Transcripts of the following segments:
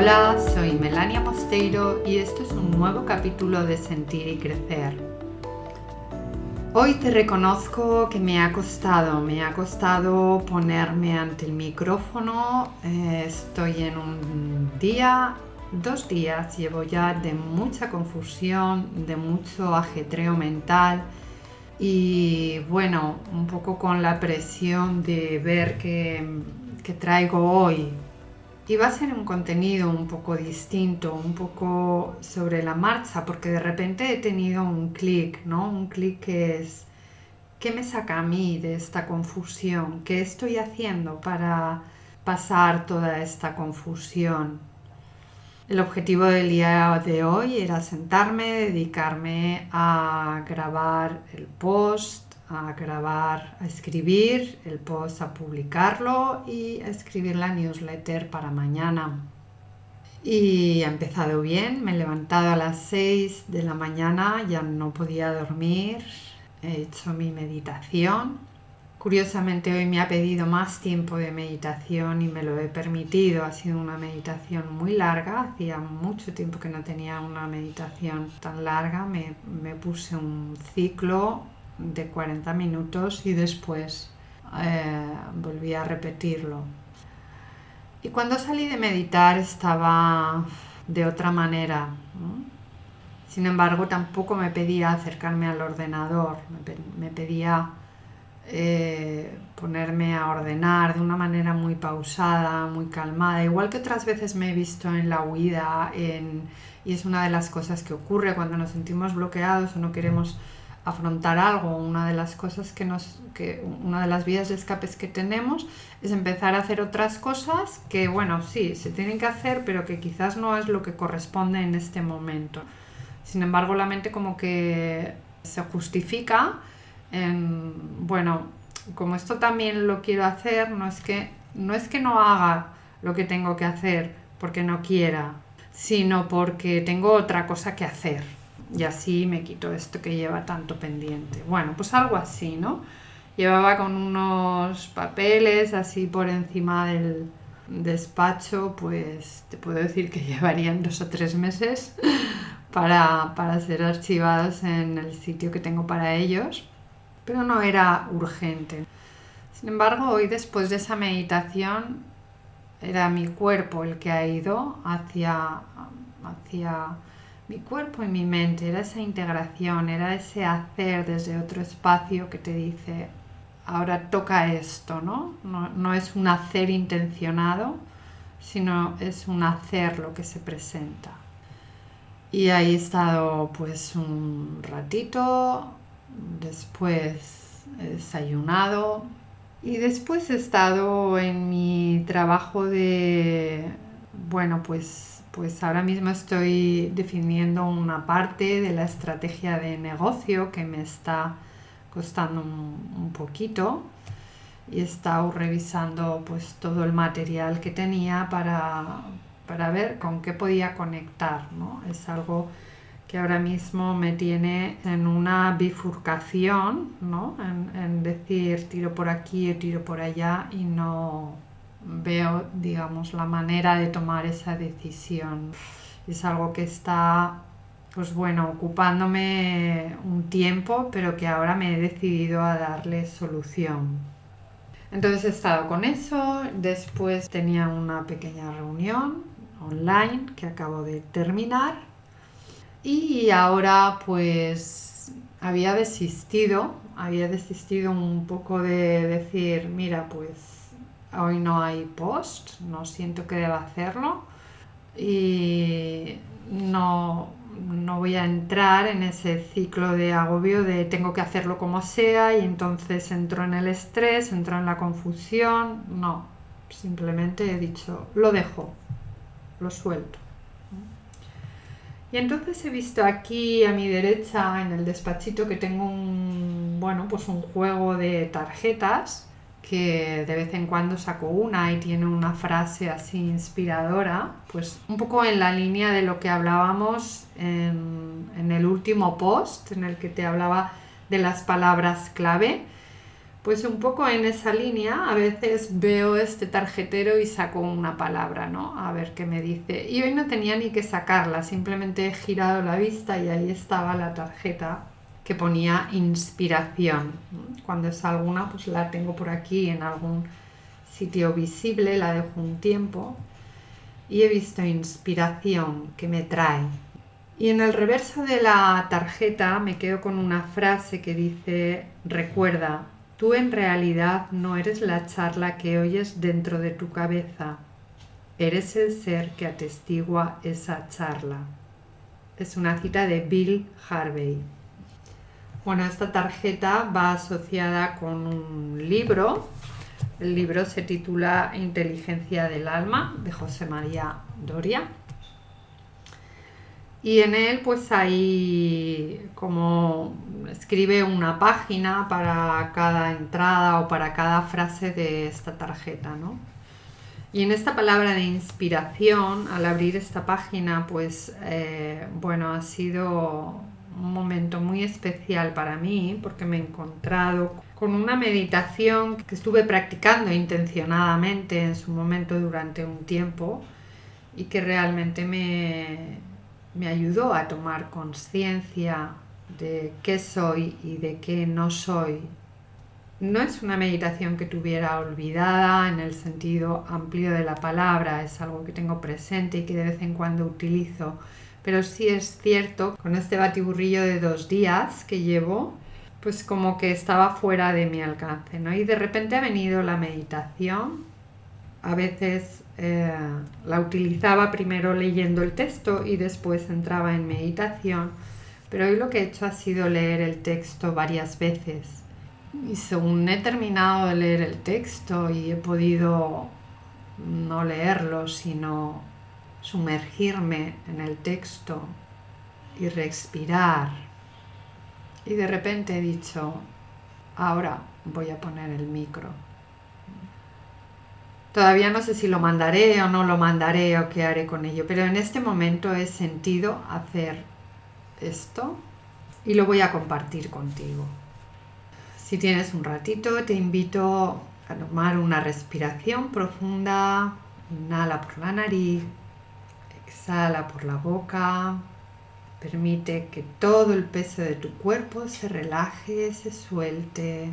Hola, soy Melania Mosteiro y esto es un nuevo capítulo de Sentir y Crecer. Hoy te reconozco que me ha costado, me ha costado ponerme ante el micrófono. Eh, estoy en un día, dos días, llevo ya de mucha confusión, de mucho ajetreo mental y bueno, un poco con la presión de ver que, que traigo hoy y va a ser un contenido un poco distinto, un poco sobre la marcha, porque de repente he tenido un clic, ¿no? Un clic que es, ¿qué me saca a mí de esta confusión? ¿Qué estoy haciendo para pasar toda esta confusión? El objetivo del día de hoy era sentarme, dedicarme a grabar el post, a grabar, a escribir el post, a publicarlo y a escribir la newsletter para mañana. Y ha empezado bien, me he levantado a las 6 de la mañana, ya no podía dormir, he hecho mi meditación. Curiosamente hoy me ha pedido más tiempo de meditación y me lo he permitido. Ha sido una meditación muy larga, hacía mucho tiempo que no tenía una meditación tan larga. Me, me puse un ciclo de 40 minutos y después eh, volví a repetirlo. Y cuando salí de meditar estaba de otra manera. Sin embargo, tampoco me pedía acercarme al ordenador, me, pedía eh, ponerme a ordenar de una manera muy pausada, muy calmada, igual que otras veces me he visto en la huida, y es una de las cosas que ocurre cuando nos sentimos bloqueados o no queremos afrontar algo, una de las cosas que nos, que una de las vías de escapes que tenemos es empezar a hacer otras cosas que, bueno, sí, se tienen que hacer, pero que quizás no es lo que corresponde en este momento. Sin embargo, la mente como que se justifica en, bueno, como esto también lo quiero hacer, no es que no, es que no haga lo que tengo que hacer porque no quiera, sino porque tengo otra cosa que hacer y así me quito esto que lleva tanto pendiente. Bueno, pues algo así, ¿no? Llevaba con unos papeles así por encima del despacho, pues te puedo decir que llevarían dos o tres meses para, para ser archivados en el sitio que tengo para ellos, pero no era urgente. Sin embargo, hoy después de esa meditación era mi cuerpo el que ha ido hacia, hacia mi cuerpo y mi mente, era esa integración, era ese hacer desde otro espacio que te dice, ahora toca esto, ¿no? No, es un hacer intencionado, sino es un hacer lo que se presenta. Y ahí he estado pues un ratito, después he desayunado y después he estado en mi trabajo de, bueno, pues pues ahora mismo estoy definiendo una parte de la estrategia de negocio que me está costando un, poquito y he estado revisando pues todo el material que tenía para, ver con qué podía conectar. Es algo que ahora mismo me tiene en una bifurcación, en, en decir tiro por aquí tiro por allá y no, veo, digamos, la manera de tomar esa decisión. Es algo que está, pues bueno, ocupándome un tiempo, pero que ahora me he decidido a darle solución. Entonces he estado con eso, después tenía una pequeña reunión online que acabo de terminar y ahora pues había desistido, había desistido un poco de decir, mira, pues hoy no hay post, no siento que deba hacerlo y no, no voy a entrar en ese ciclo de agobio de tengo que hacerlo como sea y entonces entro en el estrés, entro en la confusión. No, simplemente he dicho, lo dejo, lo suelto. Y entonces he visto aquí a mi derecha en el despachito que tengo un, bueno, pues un juego de tarjetas que de vez en cuando saco una y tiene una frase así inspiradora, pues un poco en la línea de lo que hablábamos en, el último post, en el que te hablaba de las palabras clave, Pues un poco en esa línea, a veces veo este tarjetero y saco una palabra, ¿no? A ver qué me dice. Y hoy no tenía ni que sacarla, simplemente he girado la vista y ahí estaba la tarjeta que ponía inspiración. Cuando es alguna, pues la tengo por aquí en algún sitio visible, la dejo un tiempo y he visto inspiración que me trae. Y en el reverso de la tarjeta me quedo con una frase que dice, recuerda, Tú en realidad no eres la charla que oyes dentro de tu cabeza, eres el ser que atestigua esa charla. Es una cita de Bill Harvey. Bueno, esta tarjeta va asociada con un libro. El libro se titula Inteligencia del Alma de José María Doria. Y en él pues hay como escribe una página para cada entrada o para cada frase de esta tarjeta, ¿no? Y en esta palabra de inspiración, al abrir esta página, pues eh, bueno, ha sido un momento muy especial para mí porque me he encontrado con una meditación que estuve practicando intencionadamente en su momento durante un tiempo y que realmente me, me ayudó a tomar conciencia de qué soy y de qué no soy. No es una meditación que tuviera olvidada en el sentido amplio de la palabra, es algo que tengo presente y que de vez en cuando utilizo, pero sí es cierto, con este batiburrillo de dos días que llevo, pues como que estaba fuera de mi alcance, ¿no? Y de repente ha venido la meditación, a veces eh, la utilizaba primero leyendo el texto y después entraba en meditación, pero hoy lo que he hecho ha sido leer el texto varias veces. Y según he terminado de leer el texto y he podido no leerlo, sino sumergirme en el texto y respirar, y de repente he dicho, ahora voy a poner el micro. Todavía no sé si lo mandaré o no lo mandaré o qué haré con ello, pero en este momento he sentido hacer esto y lo voy a compartir contigo. Si tienes un ratito, te invito a tomar una respiración profunda. Inhala por la nariz, exhala por la boca. Permite que todo el peso de tu cuerpo se relaje, se suelte.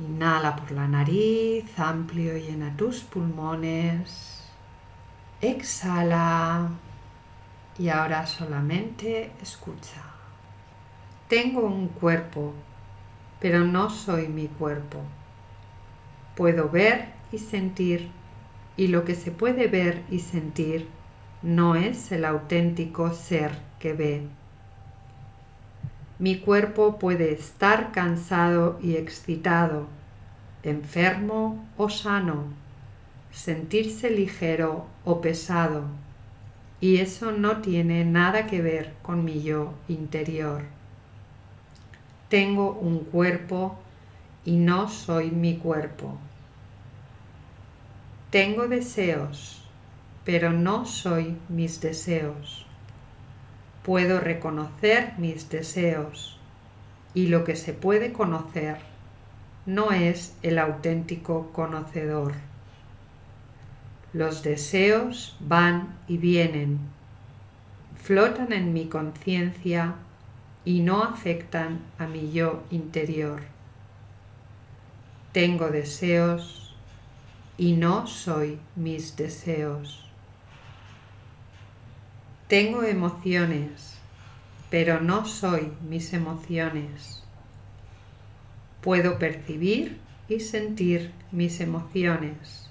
Inhala por la nariz, amplio, llena tus pulmones. Exhala y ahora solamente escucha. Tengo un cuerpo, pero no soy mi cuerpo. Puedo ver y sentir, y lo que se puede ver y sentir no es el auténtico ser que ve. Mi cuerpo puede estar cansado y excitado, enfermo o sano, sentirse ligero o pesado y eso no tiene nada que ver con mi yo interior. Tengo un cuerpo y no soy mi cuerpo. Tengo deseos, pero no soy mis deseos. Puedo reconocer mis deseos y lo que se puede conocer no es el auténtico conocedor. Los deseos van y vienen, flotan en mi conciencia y no afectan a mi yo interior. Tengo deseos y no soy mis deseos. Tengo emociones, pero no soy mis emociones. Puedo percibir y sentir mis emociones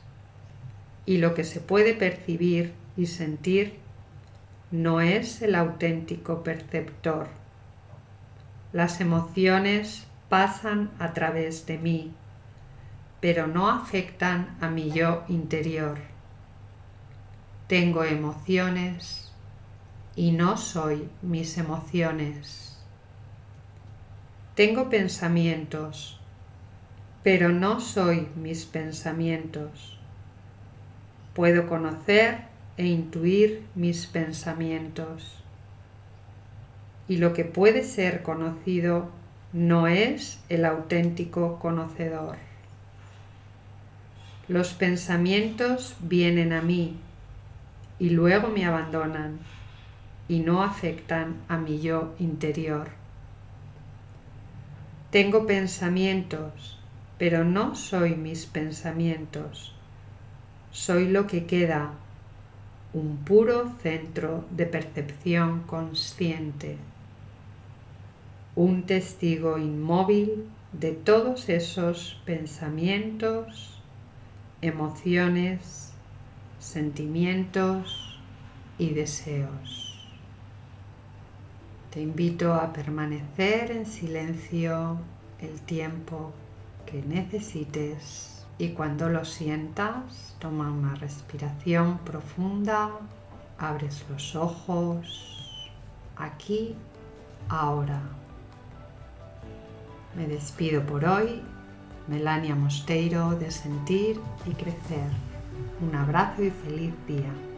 y lo que se puede percibir y sentir no es el auténtico perceptor. Las emociones pasan a través de mí, pero no afectan a mi yo interior. Tengo emociones y no soy mis emociones. Tengo pensamientos, pero no soy mis pensamientos. Puedo conocer e intuir mis pensamientos. Y lo que puede ser conocido no es el auténtico conocedor. Los pensamientos vienen a mí y luego me abandonan y no afectan a mi yo interior. Tengo pensamientos, pero no soy mis pensamientos. Soy lo que queda, un puro centro de percepción consciente, un testigo inmóvil de todos esos pensamientos, emociones, sentimientos y deseos. Te invito a permanecer en silencio el tiempo que necesites y cuando lo sientas toma una respiración profunda, abres los ojos, aquí, ahora. Me despido por hoy Melania Mosteiro de Sentir y Crecer. Un abrazo y feliz día.